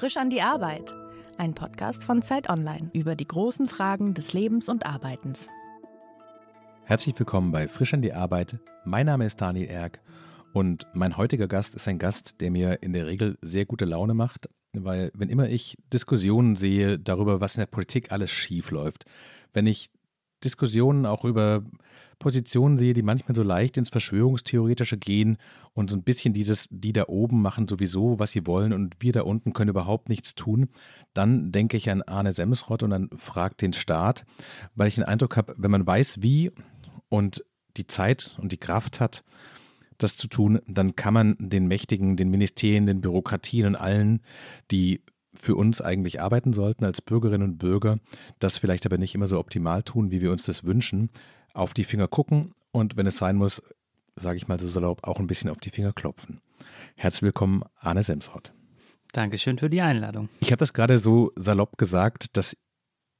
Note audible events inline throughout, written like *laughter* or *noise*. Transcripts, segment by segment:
Frisch an die Arbeit. Ein Podcast von Zeit Online über die großen Fragen des Lebens und Arbeitens. Herzlich willkommen bei Frisch an die Arbeit. Mein Name ist Daniel Erck und mein heutiger Gast ist ein Gast, der mir in der Regel sehr gute Laune macht, weil wenn immer ich Diskussionen sehe darüber, was in der Politik alles schief läuft, wenn ich Diskussionen auch über Positionen sehe, die manchmal so leicht ins Verschwörungstheoretische gehen und so ein bisschen dieses, die da oben machen sowieso, was sie wollen und wir da unten können überhaupt nichts tun, dann denke ich an Arne Semsrott und dann fragt den Staat, weil ich den Eindruck habe, wenn man weiß, wie und die Zeit und die Kraft hat, das zu tun, dann kann man den Mächtigen, den Ministerien, den Bürokratien und allen, die für uns eigentlich arbeiten sollten als Bürgerinnen und Bürger, das vielleicht aber nicht immer so optimal tun, wie wir uns das wünschen, auf die Finger gucken und wenn es sein muss, sage ich mal so salopp, auch ein bisschen auf die Finger klopfen. Herzlich willkommen, Arne Semsrott. Dankeschön für die Einladung. Ich habe das gerade so salopp gesagt, dass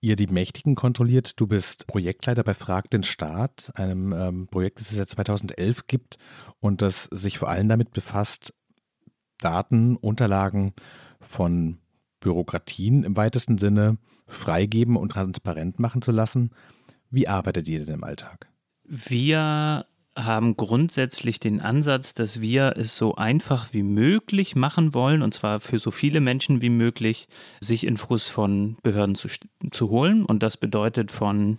ihr die Mächtigen kontrolliert. Du bist Projektleiter bei Frag den Staat, einem ähm, Projekt, das es seit 2011 gibt und das sich vor allem damit befasst, Daten, Unterlagen von Bürokratien im weitesten Sinne freigeben und transparent machen zu lassen. Wie arbeitet ihr denn im Alltag? Wir haben grundsätzlich den Ansatz, dass wir es so einfach wie möglich machen wollen, und zwar für so viele Menschen wie möglich, sich Infos von Behörden zu, zu holen. Und das bedeutet von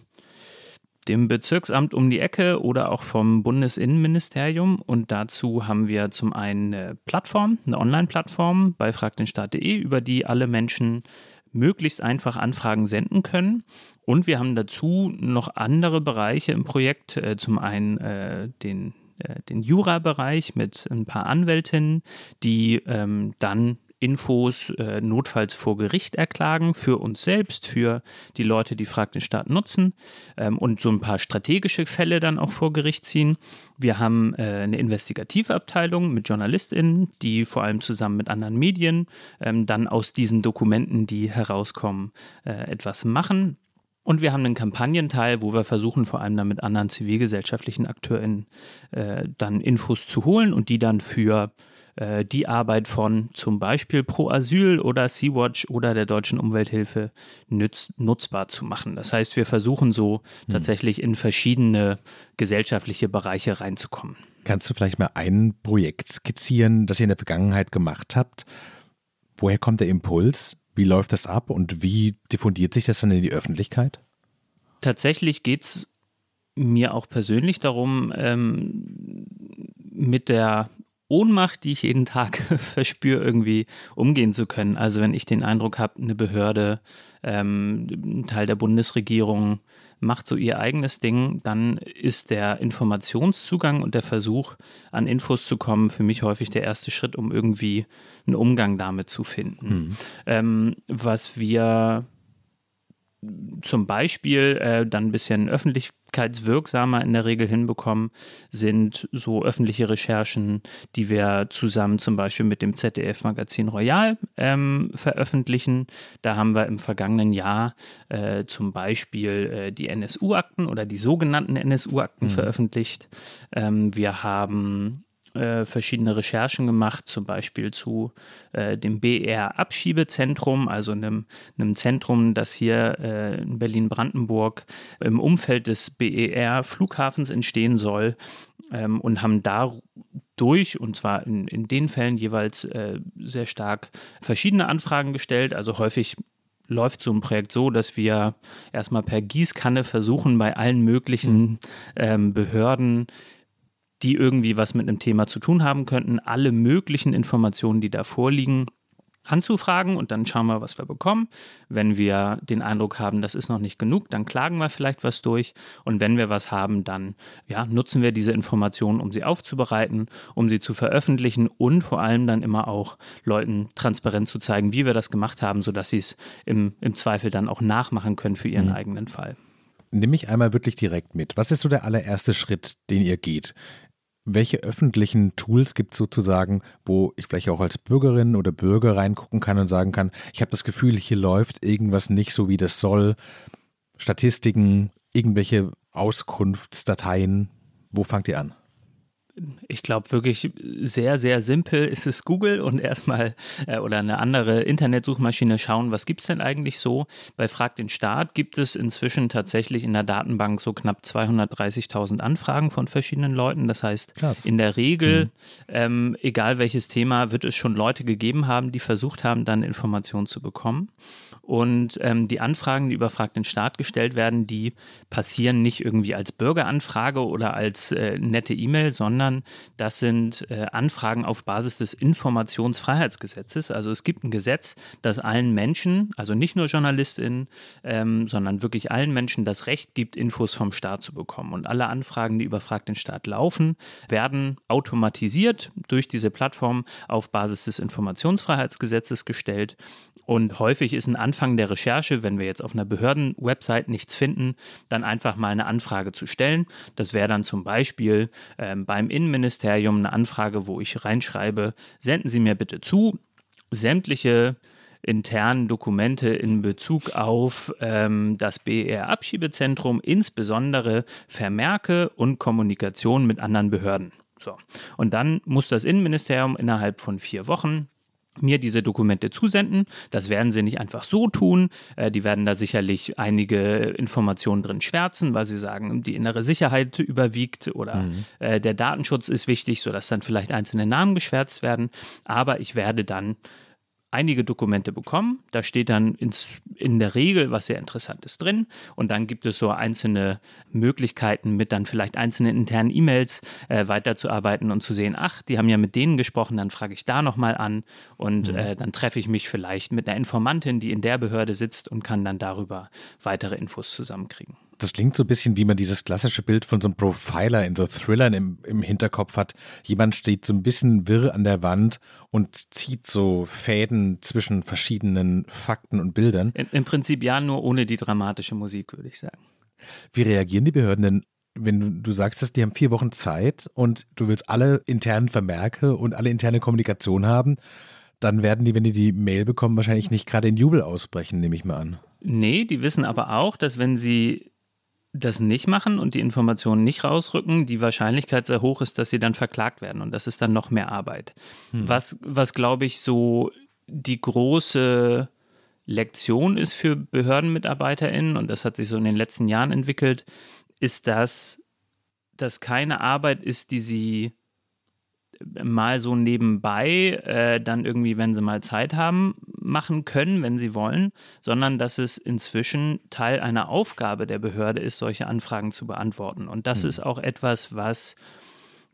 dem Bezirksamt um die Ecke oder auch vom Bundesinnenministerium. Und dazu haben wir zum einen eine Plattform, eine Online-Plattform bei fragdenstaat.de, über die alle Menschen möglichst einfach Anfragen senden können. Und wir haben dazu noch andere Bereiche im Projekt. Äh, zum einen äh, den äh, den Jura-Bereich mit ein paar Anwältinnen, die ähm, dann Infos äh, notfalls vor Gericht erklagen, für uns selbst, für die Leute, die Frag den Staat nutzen ähm, und so ein paar strategische Fälle dann auch vor Gericht ziehen. Wir haben äh, eine Investigativabteilung mit JournalistInnen, die vor allem zusammen mit anderen Medien ähm, dann aus diesen Dokumenten, die herauskommen, äh, etwas machen. Und wir haben einen Kampagnenteil, wo wir versuchen, vor allem dann mit anderen zivilgesellschaftlichen AkteurInnen äh, dann Infos zu holen und die dann für äh, die Arbeit von zum Beispiel Pro Asyl oder Sea-Watch oder der Deutschen Umwelthilfe nütz, nutzbar zu machen. Das heißt, wir versuchen so hm. tatsächlich in verschiedene gesellschaftliche Bereiche reinzukommen. Kannst du vielleicht mal ein Projekt skizzieren, das ihr in der Vergangenheit gemacht habt? Woher kommt der Impuls? Wie läuft das ab und wie diffundiert sich das dann in die Öffentlichkeit? Tatsächlich geht es mir auch persönlich darum, ähm, mit der Ohnmacht, die ich jeden Tag *laughs* verspüre, irgendwie umgehen zu können. Also wenn ich den Eindruck habe, eine Behörde, ähm, ein Teil der Bundesregierung macht so ihr eigenes Ding, dann ist der Informationszugang und der Versuch, an Infos zu kommen, für mich häufig der erste Schritt, um irgendwie einen Umgang damit zu finden. Mhm. Ähm, was wir zum Beispiel äh, dann ein bisschen öffentlichkeitswirksamer in der Regel hinbekommen, sind so öffentliche Recherchen, die wir zusammen zum Beispiel mit dem ZDF-Magazin Royal ähm, veröffentlichen. Da haben wir im vergangenen Jahr äh, zum Beispiel äh, die NSU-Akten oder die sogenannten NSU-Akten mhm. veröffentlicht. Ähm, wir haben äh, verschiedene Recherchen gemacht, zum Beispiel zu äh, dem BR-Abschiebezentrum, also einem, einem, Zentrum, das hier äh, in Berlin-Brandenburg im Umfeld des BER-Flughafens entstehen soll ähm, und haben dadurch, und zwar in, in den Fällen jeweils äh, sehr stark verschiedene Anfragen gestellt, also häufig läuft so ein Projekt so, dass wir erstmal per Gießkanne versuchen, bei allen möglichen mhm. ähm, Behörden die irgendwie was mit einem Thema zu tun haben könnten, alle möglichen Informationen, die da vorliegen, anzufragen und dann schauen wir, was wir bekommen. Wenn wir den Eindruck haben, das ist noch nicht genug, dann klagen wir vielleicht was durch und wenn wir was haben, dann ja, nutzen wir diese Informationen, um sie aufzubereiten, um sie zu veröffentlichen und vor allem dann immer auch Leuten transparent zu zeigen, wie wir das gemacht haben, sodass sie es im, im Zweifel dann auch nachmachen können für ihren mhm. eigenen Fall. Nimm mich einmal wirklich direkt mit. Was ist so der allererste Schritt, den ihr geht? Welche öffentlichen Tools gibt es sozusagen, wo ich vielleicht auch als Bürgerin oder Bürger reingucken kann und sagen kann, ich habe das Gefühl, hier läuft irgendwas nicht so, wie das soll. Statistiken, irgendwelche Auskunftsdateien. Wo fangt ihr an? Ich glaube wirklich sehr, sehr simpel ist es Google und erstmal äh, oder eine andere Internetsuchmaschine schauen, was gibt es denn eigentlich so. Bei Frag den Staat gibt es inzwischen tatsächlich in der Datenbank so knapp 230.000 Anfragen von verschiedenen Leuten. Das heißt, Krass. in der Regel, mhm. ähm, egal welches Thema, wird es schon Leute gegeben haben, die versucht haben, dann Informationen zu bekommen. Und ähm, die Anfragen, die über Frag den Staat gestellt werden, die passieren nicht irgendwie als Bürgeranfrage oder als äh, nette E-Mail, sondern das sind äh, Anfragen auf Basis des Informationsfreiheitsgesetzes. Also es gibt ein Gesetz, das allen Menschen, also nicht nur JournalistInnen, ähm, sondern wirklich allen Menschen das Recht gibt, Infos vom Staat zu bekommen. Und alle Anfragen, die über Frag den Staat laufen, werden automatisiert durch diese Plattform auf Basis des Informationsfreiheitsgesetzes gestellt. Und häufig ist ein Anfang der Recherche, wenn wir jetzt auf einer Behördenwebsite nichts finden, dann einfach mal eine Anfrage zu stellen. Das wäre dann zum Beispiel ähm, beim Innenministerium eine Anfrage, wo ich reinschreibe, senden Sie mir bitte zu sämtliche internen Dokumente in Bezug auf ähm, das BR-Abschiebezentrum, insbesondere Vermerke und Kommunikation mit anderen Behörden. So. Und dann muss das Innenministerium innerhalb von vier Wochen mir diese Dokumente zusenden. Das werden sie nicht einfach so tun. Äh, die werden da sicherlich einige Informationen drin schwärzen, weil sie sagen, die innere Sicherheit überwiegt oder mhm. äh, der Datenschutz ist wichtig, sodass dann vielleicht einzelne Namen geschwärzt werden. Aber ich werde dann einige Dokumente bekommen. Da steht dann ins, in der Regel was sehr Interessantes drin. Und dann gibt es so einzelne Möglichkeiten, mit dann vielleicht einzelnen internen E-Mails äh, weiterzuarbeiten und zu sehen, ach, die haben ja mit denen gesprochen, dann frage ich da nochmal an und mhm. äh, dann treffe ich mich vielleicht mit einer Informantin, die in der Behörde sitzt und kann dann darüber weitere Infos zusammenkriegen das klingt so ein bisschen, wie man dieses klassische Bild von so einem Profiler in so Thrillern im, im Hinterkopf hat. Jemand steht so ein bisschen wirr an der Wand und zieht so Fäden zwischen verschiedenen Fakten und Bildern. Im, Im Prinzip ja, nur ohne die dramatische Musik, würde ich sagen. Wie reagieren die Behörden denn wenn du, du sagst, dass die haben vier Wochen Zeit und du willst alle internen Vermerke und alle interne Kommunikation haben, dann werden die, wenn die die Mail bekommen, wahrscheinlich nicht gerade in Jubel ausbrechen, nehme ich mal an. Nee, die wissen aber auch, dass wenn sie das nicht machen und die Informationen nicht rausrücken, die Wahrscheinlichkeit sehr hoch ist, dass sie dann verklagt werden und das ist dann noch mehr Arbeit. Hm. Was, was glaube ich, so die große Lektion ist für BehördenmitarbeiterInnen, und das hat sich so in den letzten Jahren entwickelt, ist, dass das keine Arbeit ist, die sie mal so nebenbei äh, dann irgendwie, wenn sie mal Zeit haben, machen können, wenn sie wollen, sondern dass es inzwischen Teil einer Aufgabe der Behörde ist, solche Anfragen zu beantworten. Und das mhm. ist auch etwas, was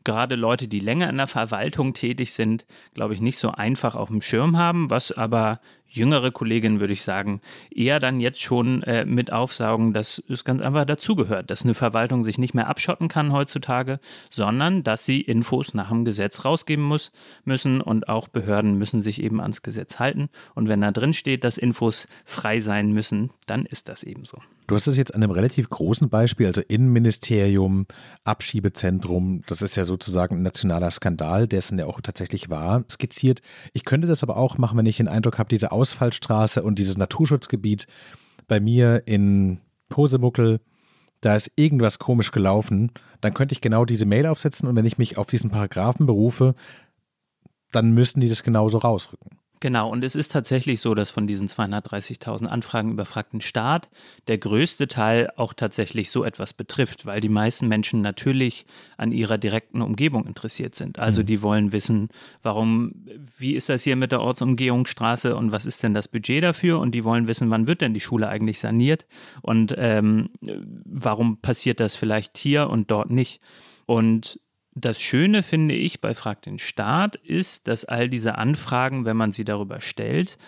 gerade Leute, die länger in der Verwaltung tätig sind, glaube ich, nicht so einfach auf dem Schirm haben, was aber jüngere Kolleginnen, würde ich sagen, eher dann jetzt schon äh, mit aufsaugen, dass es ganz einfach dazugehört, dass eine Verwaltung sich nicht mehr abschotten kann heutzutage, sondern dass sie Infos nach dem Gesetz rausgeben muss, müssen und auch Behörden müssen sich eben ans Gesetz halten. Und wenn da drin steht, dass Infos frei sein müssen, dann ist das eben so. Du hast es jetzt an einem relativ großen Beispiel, also Innenministerium, Abschiebezentrum, das ist ja sozusagen ein nationaler Skandal, dann ja auch tatsächlich war, skizziert. Ich könnte das aber auch machen, wenn ich den Eindruck habe, diese Ausfallstraße und dieses Naturschutzgebiet bei mir in Posemuckel, da ist irgendwas komisch gelaufen, dann könnte ich genau diese Mail aufsetzen und wenn ich mich auf diesen Paragraphen berufe, dann müssen die das genauso rausrücken. Genau, und es ist tatsächlich so, dass von diesen 230.000 Anfragen überfragten Staat der größte Teil auch tatsächlich so etwas betrifft, weil die meisten Menschen natürlich an ihrer direkten Umgebung interessiert sind. Also mhm. die wollen wissen, warum, wie ist das hier mit der Ortsumgehungsstraße und was ist denn das Budget dafür? Und die wollen wissen, wann wird denn die Schule eigentlich saniert und ähm, warum passiert das vielleicht hier und dort nicht? Und das Schöne finde ich bei Frag den Staat ist, dass all diese Anfragen, wenn man sie darüber stellt,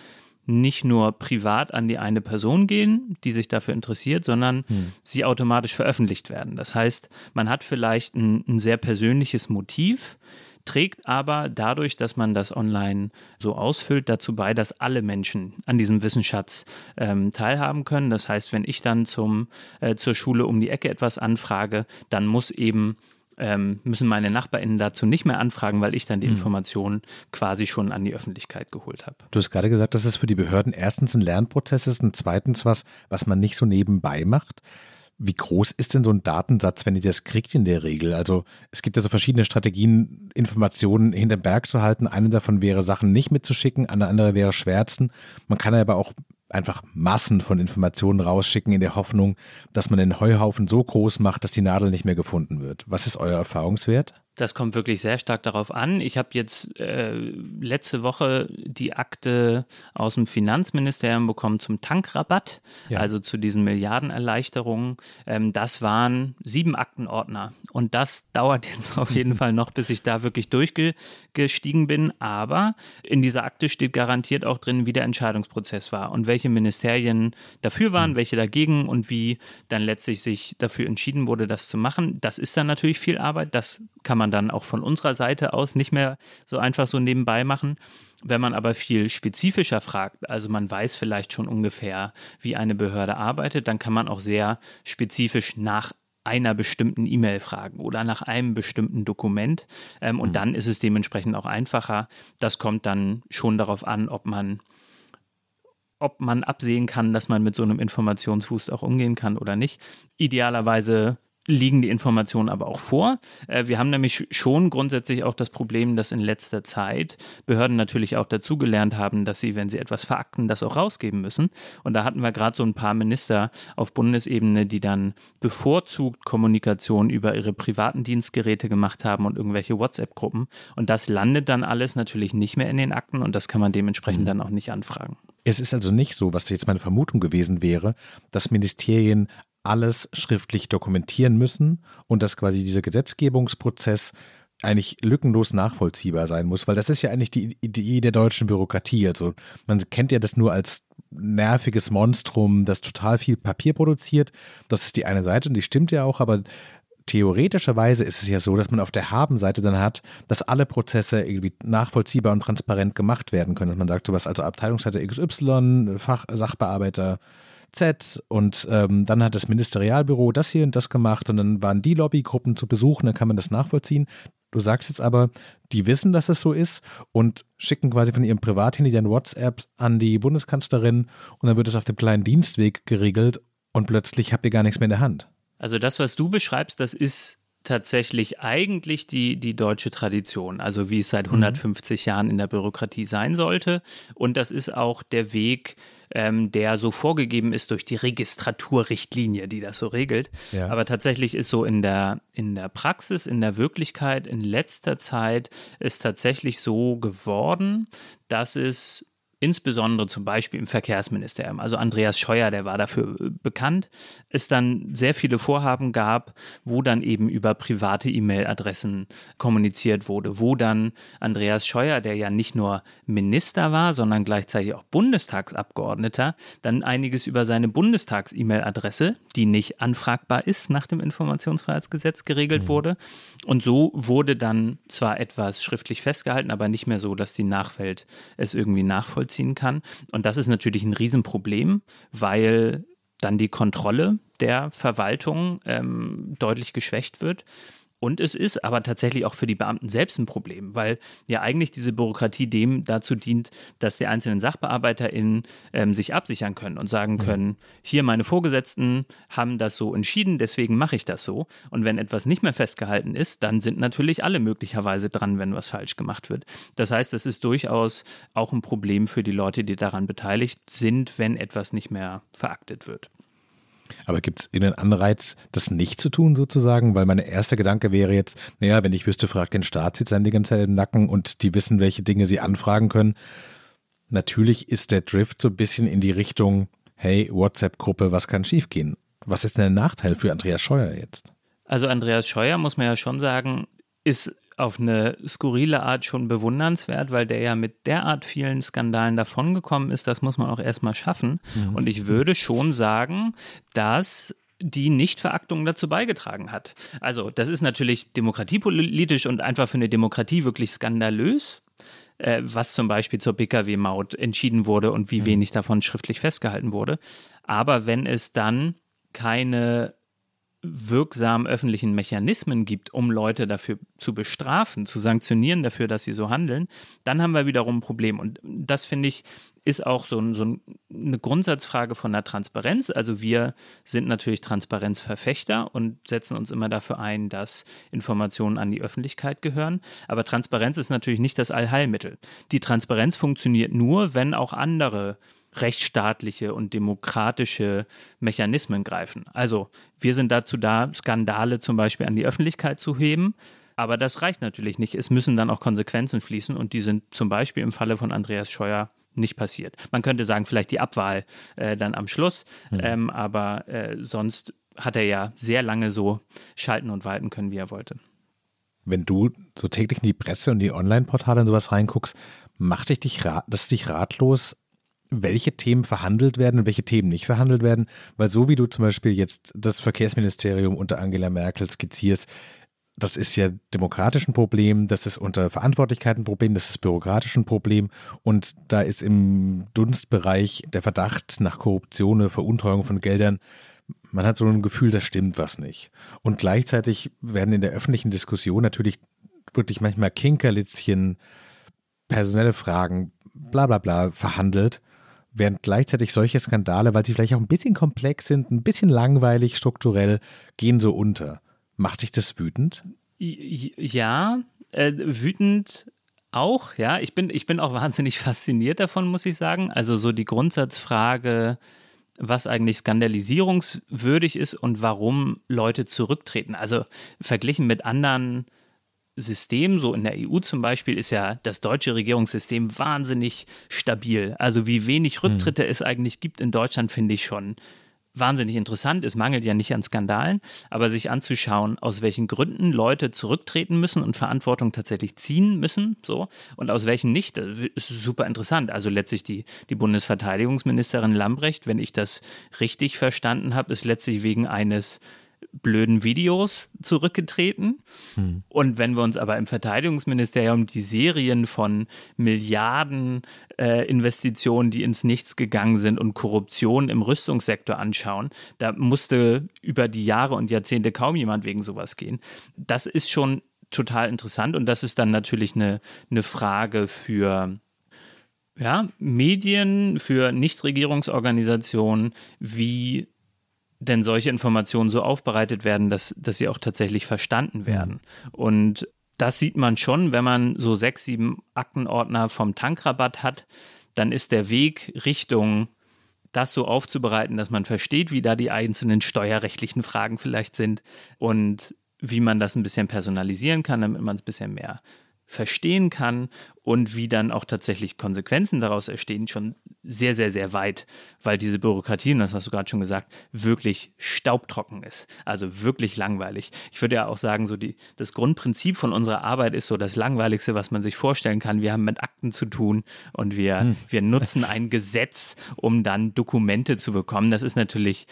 nicht nur privat an die eine Person gehen, die sich dafür interessiert, sondern hm. sie automatisch veröffentlicht werden. Das heißt, man hat vielleicht ein, ein, sehr persönliches Motiv, trägt aber dadurch, dass man das online so ausfüllt, dazu bei, dass alle Menschen an diesem Wissensschatz ähm, teilhaben können. Das heißt, wenn ich dann zum, äh, zur Schule um die Ecke etwas anfrage, dann muss eben ähm, müssen meine NachbarInnen dazu nicht mehr anfragen, weil ich dann die mhm. Informationen quasi schon an die Öffentlichkeit geholt habe. Du hast gerade gesagt, dass es für die Behörden erstens ein Lernprozess ist und zweitens was, was man nicht so nebenbei macht. Wie groß ist denn so ein Datensatz, wenn ihr das kriegt in der Regel? Also es gibt ja so verschiedene Strategien, Informationen hinterm Berg zu halten. Eine davon wäre, Sachen nicht mitzuschicken, eine andere wäre Schwärzen. Man kann aber auch einfach Massen von Informationen rausschicken in der Hoffnung, dass man den Heuhaufen so groß macht, dass die Nadel nicht mehr gefunden wird. Was ist euer Erfahrungswert? Das kommt wirklich sehr stark darauf an. Ich habe jetzt äh, letzte Woche die Akte aus dem Finanzministerium bekommen zum Tankrabatt, ja. also zu diesen Milliardenerleichterungen. Ähm, das waren sieben Aktenordner. Und das dauert *laughs* jetzt auf jeden Fall noch, bis ich da wirklich durchgestiegen bin. Aber in dieser Akte steht garantiert auch drin, wie der Entscheidungsprozess war und welche Ministerien dafür waren, mhm. welche dagegen und wie dann letztlich sich dafür entschieden wurde, das zu machen. Das ist dann natürlich viel Arbeit. Das kann man dann auch von unserer Seite aus nicht mehr so einfach so nebenbei machen. Wenn man aber viel spezifischer fragt, also man weiß vielleicht schon ungefähr, wie eine Behörde arbeitet, dann kann man auch sehr spezifisch nach einer bestimmten E-Mail fragen oder nach einem bestimmten Dokument. Ähm, und mhm. dann ist es dementsprechend auch einfacher. Das kommt dann schon darauf an, ob man ob man absehen kann, dass man mit so einem Informationsfuß auch umgehen kann oder nicht. Idealerweise liegen die Informationen aber auch vor. Äh, wir haben nämlich schon grundsätzlich auch das Problem, dass in letzter Zeit Behörden natürlich auch dazugelernt haben, dass sie, wenn sie etwas verakten, das auch rausgeben müssen. Und da hatten wir gerade so ein paar Minister auf Bundesebene, die dann bevorzugt Kommunikation über ihre privaten Dienstgeräte gemacht haben und irgendwelche WhatsApp-Gruppen. Und das landet dann alles natürlich nicht mehr in den Akten und das kann man dementsprechend mhm. dann auch nicht anfragen. Es ist also nicht so, was jetzt meine Vermutung gewesen wäre, dass Ministerien alles schriftlich dokumentieren müssen und dass quasi dieser Gesetzgebungsprozess eigentlich lückenlos nachvollziehbar sein muss, weil das ist ja eigentlich die Idee der deutschen Bürokratie. Also man kennt ja das nur als nerviges Monstrum, das total viel Papier produziert. Das ist die eine Seite und die stimmt ja auch, aber theoretischerweise ist es ja so, dass man auf der Habenseite dann hat, dass alle Prozesse irgendwie nachvollziehbar und transparent gemacht werden können. Dass man sagt sowas, also Abteilungsleiter XY, Fach, Sachbearbeiter Z und ähm, dann hat das Ministerialbüro das hier und das gemacht und dann waren die Lobbygruppen zu besuchen, dann kann man das nachvollziehen. Du sagst jetzt aber, die wissen, dass es so ist und schicken quasi von ihrem Privathandy dann WhatsApp an die Bundeskanzlerin und dann wird es auf dem kleinen Dienstweg geregelt und plötzlich habt ihr gar nichts mehr in der Hand. Also das, was du beschreibst, das ist tatsächlich eigentlich die, die deutsche Tradition, also wie es seit 150 mhm. Jahren in der Bürokratie sein sollte. Und das ist auch der Weg, ähm, der so vorgegeben ist durch die Registraturrichtlinie, die das so regelt. Ja. Aber tatsächlich ist so in der, in der Praxis, in der Wirklichkeit in letzter Zeit ist tatsächlich so geworden, dass es insbesondere zum Beispiel im Verkehrsministerium, also Andreas Scheuer, der war dafür äh, bekannt, es dann sehr viele Vorhaben gab, wo dann eben über private E-Mail-Adressen kommuniziert wurde, wo dann Andreas Scheuer, der ja nicht nur Minister war, sondern gleichzeitig auch Bundestagsabgeordneter, dann einiges über seine Bundestags-E-Mail-Adresse, die nicht anfragbar ist nach dem Informationsfreiheitsgesetz, geregelt mhm. wurde. Und so wurde dann zwar etwas schriftlich festgehalten, aber nicht mehr so, dass die Nachwelt es irgendwie nachvollzieht nachvollziehen kann. Und das ist natürlich ein Riesenproblem, weil dann die Kontrolle der Verwaltung ähm, deutlich geschwächt wird. Und es ist aber tatsächlich auch für die Beamten selbst ein Problem, weil ja eigentlich diese Bürokratie dem dazu dient, dass die einzelnen SachbearbeiterInnen ähm, sich absichern können und sagen können, hier meine Vorgesetzten haben das so entschieden, deswegen mache ich das so. Und wenn etwas nicht mehr festgehalten ist, dann sind natürlich alle möglicherweise dran, wenn was falsch gemacht wird. Das heißt, es ist durchaus auch ein Problem für die Leute, die daran beteiligt sind, wenn etwas nicht mehr veraktet wird. Aber gibt es einen Anreiz, das nicht zu tun sozusagen? Weil mein erster Gedanke wäre jetzt, naja, wenn ich wüsste, fragt den Staatssitz die ganze Zeit im Nacken und die wissen, welche Dinge sie anfragen können. Natürlich ist der Drift so ein bisschen in die Richtung, hey, WhatsApp-Gruppe, was kann schiefgehen? Was ist denn der Nachteil für Andreas Scheuer jetzt? Also Andreas Scheuer, muss man ja schon sagen, ist auf eine skurrile Art schon bewundernswert, weil der ja mit derart vielen Skandalen davongekommen ist, das muss man auch erstmal schaffen. Mhm. Und ich würde schon sagen, dass die Nichtveraktung dazu beigetragen hat. Also, das ist natürlich demokratiepolitisch und einfach für eine Demokratie wirklich skandalös, äh, was zum Beispiel zur Pkw-Maut entschieden wurde und wie mhm. wenig davon schriftlich festgehalten wurde. Aber wenn es dann keine wirksamen öffentlichen Mechanismen gibt, um Leute dafür zu bestrafen, zu sanktionieren dafür, dass sie so handeln, dann haben wir wiederum ein Problem. Und das finde ich ist auch so, so, eine Grundsatzfrage von der Transparenz. Also wir sind natürlich Transparenzverfechter und setzen uns immer dafür ein, dass Informationen an die Öffentlichkeit gehören. Aber Transparenz ist natürlich nicht das Allheilmittel. Die Transparenz funktioniert nur, wenn auch andere rechtsstaatliche und demokratische Mechanismen greifen. Also wir sind dazu da, Skandale zum Beispiel an die Öffentlichkeit zu heben. Aber das reicht natürlich nicht. Es müssen dann auch Konsequenzen fließen und die sind zum Beispiel im Falle von Andreas Scheuer nicht passiert. Man könnte sagen, vielleicht die Abwahl äh, dann am Schluss, mhm. ähm, aber äh, sonst hat er ja sehr lange so schalten und walten können, wie er wollte. Wenn du so täglich in die Presse und die Online-Portale und sowas reinguckst, macht dich, dich das dich ratlos, welche Themen verhandelt werden und welche Themen nicht verhandelt werden? Weil so wie du zum Beispiel jetzt das Verkehrsministerium unter Angela Merkel skizzierst, das ist ja demokratisch ein Problem, das ist unter Verantwortlichkeit ein Problem, das ist bürokratisch ein Problem und da ist im Dunstbereich der Verdacht nach Korruption Veruntreuung von Geldern man hat so ein Gefühl, da stimmt was nicht. Und gleichzeitig werden in der öffentlichen Diskussion natürlich wirklich manchmal Kinkerlitzchen, personelle Fragen, bla bla bla verhandelt, während gleichzeitig solche Skandale, weil sie vielleicht auch ein bisschen komplex sind, ein bisschen langweilig strukturell, gehen so unter. Macht dich das wütend? Ja, äh, wütend auch, ja. Ich bin, ich bin auch *laughs* wahnsinnig fasziniert davon, muss ich sagen. Also so die Grundsatzfrage, was eigentlich skandalisierungswürdig ist und warum Leute zurücktreten. Also verglichen mit anderen Systemen, so in der EU zum Beispiel, ist ja das deutsche Regierungssystem wahnsinnig stabil. Also wie wenig hm. Rücktritte hm. es eigentlich gibt in Deutschland, finde ich schon wahnsinnig interessant. Es mangelt ja nicht an Skandalen, aber sich anzuschauen, aus welchen Gründen Leute zurücktreten müssen und Verantwortung tatsächlich ziehen müssen, so und aus welchen nicht, das ist super interessant. Also letztlich die, die Bundesverteidigungsministerin Lambrecht, wenn ich das richtig verstanden habe, ist letztlich wegen eines blöden Videos zurückgetreten. Hm. Und wenn wir uns aber im Verteidigungsministerium die Serien von Milliarden äh, Investitionen, die ins Nichts gegangen sind und Korruption im Rüstungssektor anschauen, da musste über die Jahre und Jahrzehnte kaum jemand wegen sowas gehen. Das ist schon total interessant und das ist dann natürlich eine, eine Frage für ja, Medien, für Nichtregierungsorganisationen, wie denn solche Informationen so aufbereitet werden, dass, dass sie auch tatsächlich verstanden mhm. werden. Und das sieht man schon, wenn man so sechs, sieben Aktenordner vom Tankrabatt hat, dann ist der Weg Richtung das so aufzubereiten, dass man versteht, wie da die einzelnen steuerrechtlichen Fragen vielleicht sind und wie man das ein bisschen personalisieren kann, damit man es ein bisschen mehr verstehen kann und wie dann auch tatsächlich Konsequenzen daraus entstehen, schon sehr, sehr, sehr weit, weil diese Bürokratie, und das hast du gerade schon gesagt, wirklich staubtrocken ist. Also wirklich langweilig. Ich würde ja auch sagen, so die, das Grundprinzip von unserer Arbeit ist so das Langweiligste, was man sich vorstellen kann. Wir haben mit Akten zu tun und wir, hm. wir nutzen ein Gesetz, um dann Dokumente zu bekommen. Das ist natürlich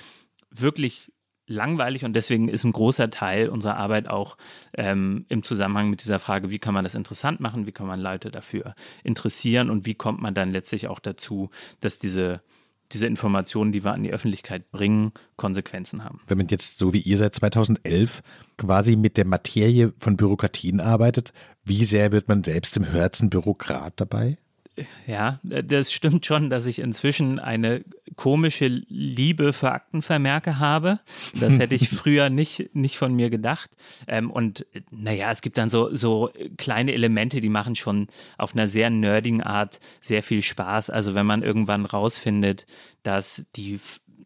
wirklich langweilig und deswegen ist ein großer Teil unserer Arbeit auch ähm, im Zusammenhang mit dieser Frage, wie kann man das interessant machen, wie kann man Leute dafür interessieren und wie kommt man dann letztlich auch dazu, dass diese diese Informationen, die wir an die Öffentlichkeit bringen, Konsequenzen haben. Wenn man jetzt so wie ihr seit 2011 quasi mit der Materie von Bürokratien arbeitet, wie sehr wird man selbst im Herzen Bürokrat dabei? Ja, das stimmt schon, dass ich inzwischen eine komische Liebe für Aktenvermerke habe. Das hätte ich *laughs* früher nicht, nicht von mir gedacht. Ähm, und naja, es gibt dann so, so kleine Elemente, die machen schon auf einer sehr nerdigen Art sehr viel Spaß. Also wenn man irgendwann rausfindet, dass die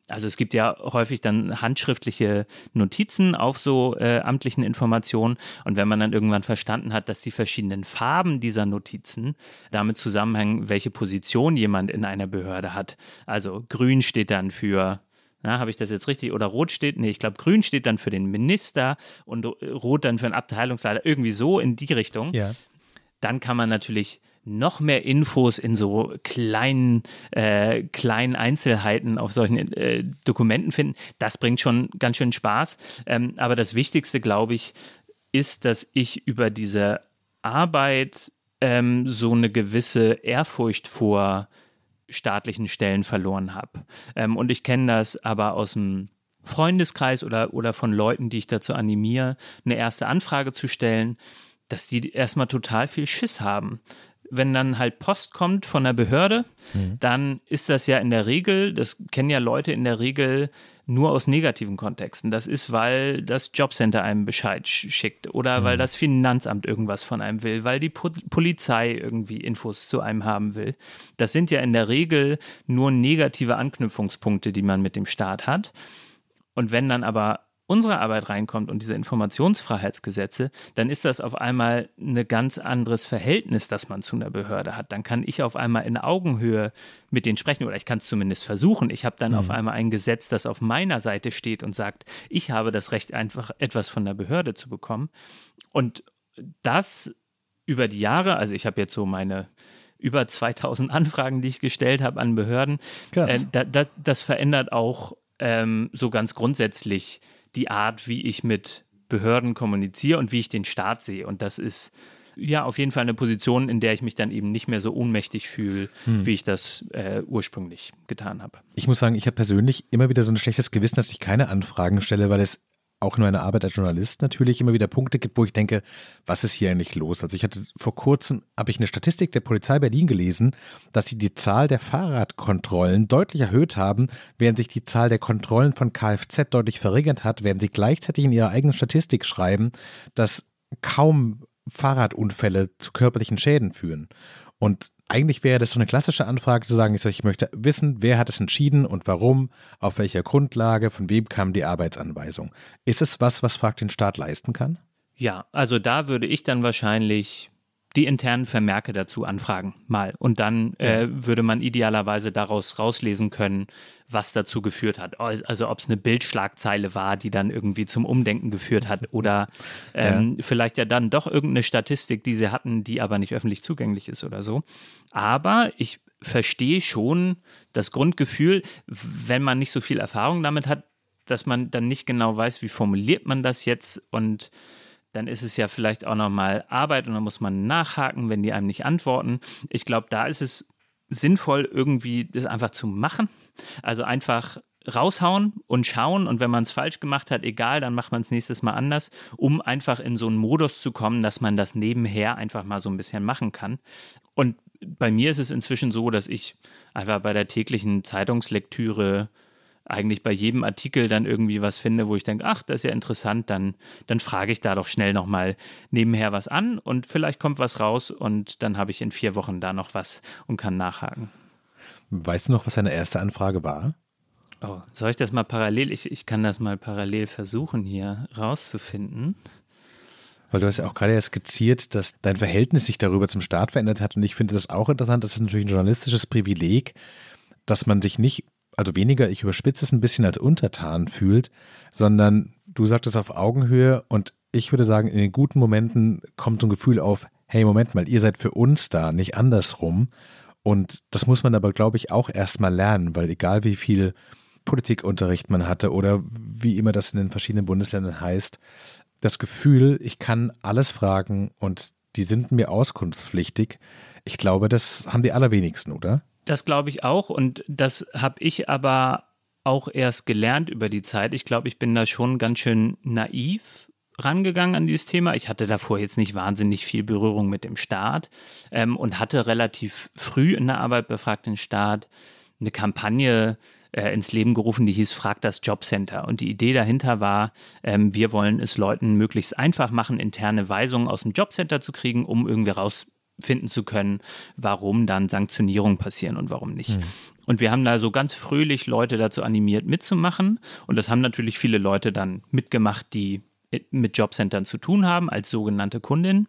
also es gibt ja häufig dann handschriftliche Notizen auf so äh, amtlichen Informationen und wenn man dann irgendwann verstanden hat, dass die verschiedenen Farben dieser Notizen damit zusammenhängen, welche Position jemand in einer Behörde hat. Also grün steht dann für habe ich das jetzt richtig? Oder rot steht, nee, ich glaube, grün steht dann für den Minister und rot dann für den Abteilungsleiter, irgendwie so in die Richtung. Ja. Dann kann man natürlich noch mehr Infos in so kleinen, äh, kleinen Einzelheiten auf solchen äh, Dokumenten finden. Das bringt schon ganz schön Spaß. Ähm, aber das Wichtigste, glaube ich, ist, dass ich über diese Arbeit ähm, so eine gewisse Ehrfurcht vor staatlichen Stellen verloren habe. Ähm, und ich kenne das aber aus dem Freundeskreis oder, oder von Leuten, die ich dazu animiere, eine erste Anfrage zu stellen, dass die erstmal total viel Schiss haben wenn dann halt Post kommt von der Behörde, mhm. dann ist das ja in der Regel, das kennen ja Leute in der Regel nur aus negativen Kontexten. Das ist, weil das Jobcenter einem Bescheid schickt oder mhm. weil das Finanzamt irgendwas von einem will, weil die po Polizei irgendwie Infos zu einem haben will. Das sind ja in der Regel nur negative Anknüpfungspunkte, die man mit dem Staat hat. Und wenn dann aber unsere Arbeit reinkommt und diese Informationsfreiheitsgesetze, dann ist das auf einmal ein ganz anderes Verhältnis, das man zu einer Behörde hat. Dann kann ich auf einmal in Augenhöhe mit denen sprechen oder ich kann es zumindest versuchen. Ich habe dann mhm. auf einmal ein Gesetz, das auf meiner Seite steht und sagt, ich habe das Recht, einfach etwas von der Behörde zu bekommen. Und das über die Jahre, also ich habe jetzt so meine über 2000 Anfragen, die ich gestellt habe an Behörden, äh, da, da, das verändert auch ähm, so ganz grundsätzlich die Art, wie ich mit Behörden kommuniziere und wie ich den Staat sehe. Und das ist ja auf jeden Fall eine Position, in der ich mich dann eben nicht mehr so ohnmächtig fühle, hm. wie ich das äh, ursprünglich getan habe. Ich muss sagen, ich habe persönlich immer wieder so ein schlechtes Gewissen, dass ich keine Anfragen stelle, weil es auch in meiner Arbeit als Journalist natürlich immer wieder Punkte gibt, wo ich denke, was ist hier eigentlich los? Also ich hatte vor kurzem, habe ich eine Statistik der Polizei Berlin gelesen, dass sie die Zahl der Fahrradkontrollen deutlich erhöht haben, während sich die Zahl der Kontrollen von Kfz deutlich verringert hat, während sie gleichzeitig in ihrer eigenen Statistik schreiben, dass kaum Fahrradunfälle zu körperlichen Schäden führen. Und eigentlich wäre das so eine klassische Anfrage zu sagen, ich, sage, ich möchte wissen, wer hat es entschieden und warum, auf welcher Grundlage, von wem kam die Arbeitsanweisung. Ist es was, was Frag den Staat leisten kann? Ja, also da würde ich dann wahrscheinlich die internen Vermerke dazu anfragen, mal. Und dann äh, würde man idealerweise daraus rauslesen können, was dazu geführt hat. Also ob es eine Bildschlagzeile war, die dann irgendwie zum Umdenken geführt hat oder *laughs* ähm, ja. vielleicht ja dann doch irgendeine Statistik, die sie hatten, die aber nicht öffentlich zugänglich ist oder so. Aber ich verstehe schon das Grundgefühl, wenn man nicht so viel Erfahrung damit hat, dass man dann nicht genau weiß, wie formuliert man das jetzt und dann ist es ja vielleicht auch nochmal Arbeit und dann muss man nachhaken, wenn die einem nicht antworten. Ich glaube, da ist es sinnvoll, irgendwie das einfach zu machen. Also einfach raushauen und schauen und wenn man es falsch gemacht hat, egal, dann macht man es nächstes Mal anders, um einfach in so einen Modus zu kommen, dass man das nebenher einfach mal so ein bisschen machen kann. Und bei mir ist es inzwischen so, dass ich einfach bei der täglichen Zeitungslektüre eigentlich bei jedem Artikel dann irgendwie was finde, wo ich denke, ach, das ist ja interessant, dann, dann frage ich da doch schnell nochmal nebenher was an und vielleicht kommt was raus und dann habe ich in vier Wochen da noch was und kann nachhaken. Weißt du noch, was deine erste Anfrage war? Oh, soll ich das mal parallel, ich, ich kann das mal parallel versuchen hier rauszufinden. Weil du hast ja auch gerade ja skizziert, dass dein Verhältnis sich darüber zum Staat verändert hat und ich finde das auch interessant, das ist natürlich ein journalistisches Privileg, dass man sich nicht also weniger, ich überspitze es ein bisschen als untertan fühlt, sondern du sagtest auf Augenhöhe und ich würde sagen, in den guten Momenten kommt so ein Gefühl auf, hey, Moment mal, ihr seid für uns da, nicht andersrum. Und das muss man aber, glaube ich, auch erstmal lernen, weil egal wie viel Politikunterricht man hatte oder wie immer das in den verschiedenen Bundesländern heißt, das Gefühl, ich kann alles fragen und die sind mir auskunftspflichtig, ich glaube, das haben die allerwenigsten, oder? Das glaube ich auch und das habe ich aber auch erst gelernt über die Zeit. Ich glaube, ich bin da schon ganz schön naiv rangegangen an dieses Thema. Ich hatte davor jetzt nicht wahnsinnig viel Berührung mit dem Staat ähm, und hatte relativ früh in der Arbeit befragt den Staat eine Kampagne äh, ins Leben gerufen, die hieß Frag das Jobcenter. Und die Idee dahinter war, ähm, wir wollen es Leuten möglichst einfach machen, interne Weisungen aus dem Jobcenter zu kriegen, um irgendwie raus finden zu können, warum dann Sanktionierungen passieren und warum nicht. Mhm. Und wir haben da so ganz fröhlich Leute dazu animiert, mitzumachen. Und das haben natürlich viele Leute dann mitgemacht, die mit Jobcentern zu tun haben, als sogenannte Kundin.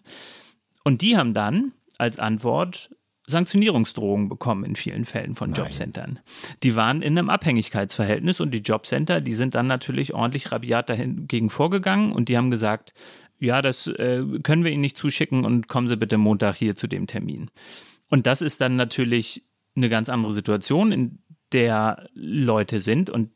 Und die haben dann als Antwort Sanktionierungsdrohungen bekommen in vielen Fällen von Nein. Jobcentern. Die waren in einem Abhängigkeitsverhältnis und die Jobcenter, die sind dann natürlich ordentlich rabiat dagegen vorgegangen und die haben gesagt, ja, das äh, können wir Ihnen nicht zuschicken und kommen Sie bitte Montag hier zu dem Termin. Und das ist dann natürlich eine ganz andere Situation, in der Leute sind und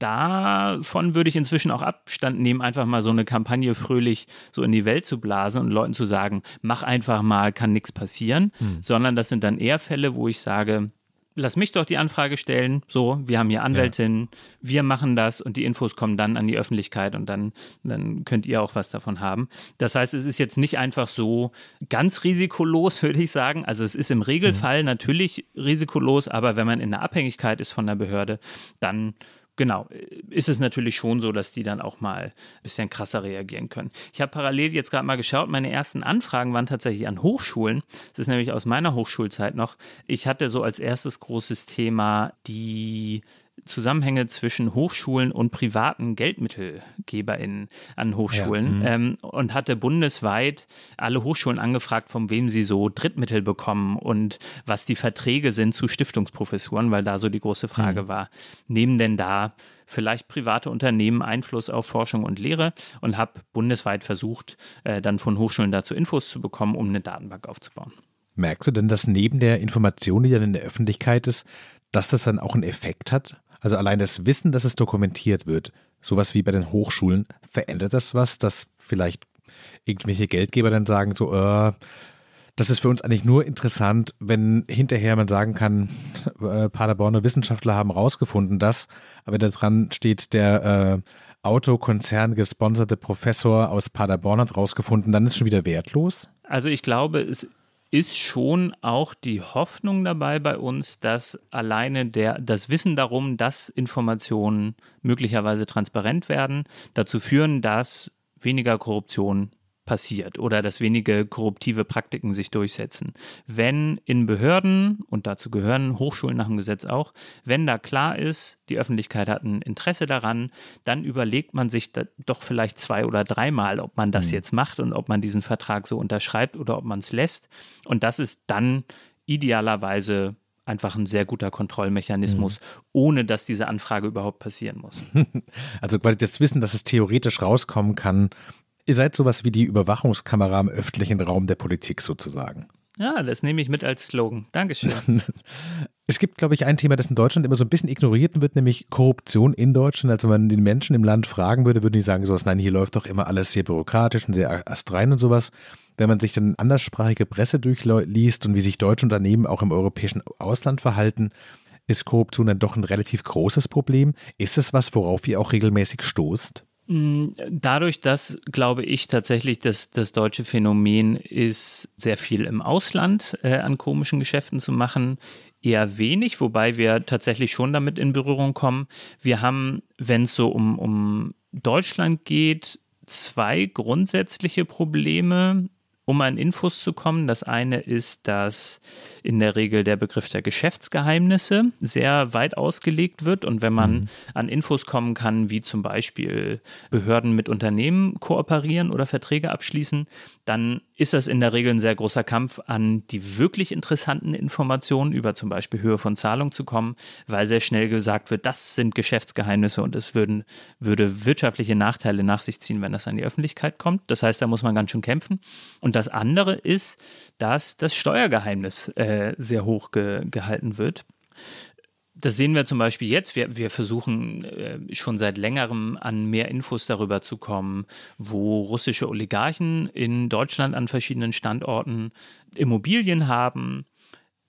davon würde ich inzwischen auch Abstand nehmen, einfach mal so eine Kampagne fröhlich so in die Welt zu blasen und Leuten zu sagen, mach einfach mal, kann nichts passieren, hm. sondern das sind dann eher Fälle, wo ich sage, lass mich doch die Anfrage stellen. So, wir haben hier Anwältin, ja. wir machen das und die Infos kommen dann an die Öffentlichkeit und dann, dann könnt ihr auch was davon haben. Das heißt, es ist jetzt nicht einfach so ganz risikolos, *laughs* würde ich sagen. Also es ist im Regelfall mhm. natürlich risikolos, aber wenn man in der Abhängigkeit ist von der Behörde, dann genau, ist es natürlich schon so, dass die dann auch mal ein bisschen krasser reagieren können. Ich habe parallel jetzt gerade mal geschaut, meine ersten Anfragen waren tatsächlich an Hochschulen. Das ist nämlich aus meiner Hochschulzeit noch. Ich hatte so als erstes großes Thema die Zusammenhänge zwischen Hochschulen und privaten GeldmittelgeberInnen an Hochschulen ja, mhm. ähm, und hatte bundesweit alle Hochschulen angefragt, von wem sie so Drittmittel bekommen und was die Verträge sind zu Stiftungsprofessuren, weil da so die große Frage mhm. war, nehmen denn da vielleicht private Unternehmen Einfluss auf Forschung und Lehre und habe bundesweit versucht, äh, dann von Hochschulen dazu Infos zu bekommen, um eine Datenbank aufzubauen. Merkst du denn, dass neben der Information, die dann in der Öffentlichkeit ist, dass das dann auch einen Effekt hat? Also allein das Wissen, dass es dokumentiert wird, sowas wie bei den Hochschulen, verändert das was, dass vielleicht irgendwelche Geldgeber dann sagen, so, äh, das ist für uns eigentlich nur interessant, wenn hinterher man sagen kann, äh, Paderborner Wissenschaftler haben rausgefunden das, aber da dran steht der äh, Autokonzern gesponserte Professor aus Paderborn hat rausgefunden, dann ist schon wieder wertlos? Also ich glaube, es ist schon auch die Hoffnung dabei bei uns, dass alleine der, das Wissen darum, dass Informationen möglicherweise transparent werden, dazu führen, dass weniger Korruption passiert oder dass wenige korruptive Praktiken sich durchsetzen. Wenn in Behörden, und dazu gehören Hochschulen nach dem Gesetz auch, wenn da klar ist, die Öffentlichkeit hat ein Interesse daran, dann überlegt man sich doch vielleicht zwei oder dreimal, ob man das mhm. jetzt macht und ob man diesen Vertrag so unterschreibt oder ob man es lässt. Und das ist dann idealerweise einfach ein sehr guter Kontrollmechanismus, mhm. ohne dass diese Anfrage überhaupt passieren muss. *laughs* Also quasi das Wissen, dass es theoretisch rauskommen kann, Ihr seid sowas wie die Überwachungskamera im öffentlichen Raum der Politik sozusagen. Ja, das nehme ich mit als Slogan. Dankeschön. *laughs* es gibt, glaube ich, ein Thema, das in Deutschland immer so ein bisschen ignoriert wird, nämlich Korruption in Deutschland. Also wenn man den Menschen im Land fragen würde, würden die sagen sowas, nein, hier läuft doch immer alles sehr bürokratisch und sehr astrein und sowas. Wenn man sich dann anderssprachige Presse durchliest und wie sich deutsche Unternehmen auch im europäischen Ausland verhalten, ist Korruption dann doch ein relativ großes Problem. Ist es was, worauf ihr auch regelmäßig stoßt? Mm, dadurch, dass, glaube ich, tatsächlich das, das deutsche Phänomen ist, sehr viel im Ausland äh, an komischen Geschäften zu machen, eher wenig, wobei wir tatsächlich schon damit in Berührung kommen. Wir haben, wenn es so um, um Deutschland geht, zwei grundsätzliche Probleme um an Infos zu kommen. Das eine ist, dass in der Regel der Begriff der Geschäftsgeheimnisse sehr weit ausgelegt wird. Und wenn man mhm. an Infos kommen kann, wie zum Beispiel Behörden mit Unternehmen kooperieren oder Verträge abschließen, dann ist das in der Regel ein sehr großer Kampf, an die wirklich interessanten Informationen über zum Beispiel Höhe von Zahlung zu kommen, weil sehr schnell gesagt wird, das sind Geschäftsgeheimnisse und es würden, würde wirtschaftliche Nachteile nach sich ziehen, wenn das an die Öffentlichkeit kommt. Das heißt, da muss man ganz schön kämpfen. Und das andere ist, dass das Steuergeheimnis äh, sehr hoch ge gehalten wird das sehen wir zum Beispiel jetzt. Wir, wir versuchen äh, schon seit längerem an mehr Infos darüber zu kommen, wo russische Oligarchen in Deutschland an verschiedenen Standorten Immobilien haben.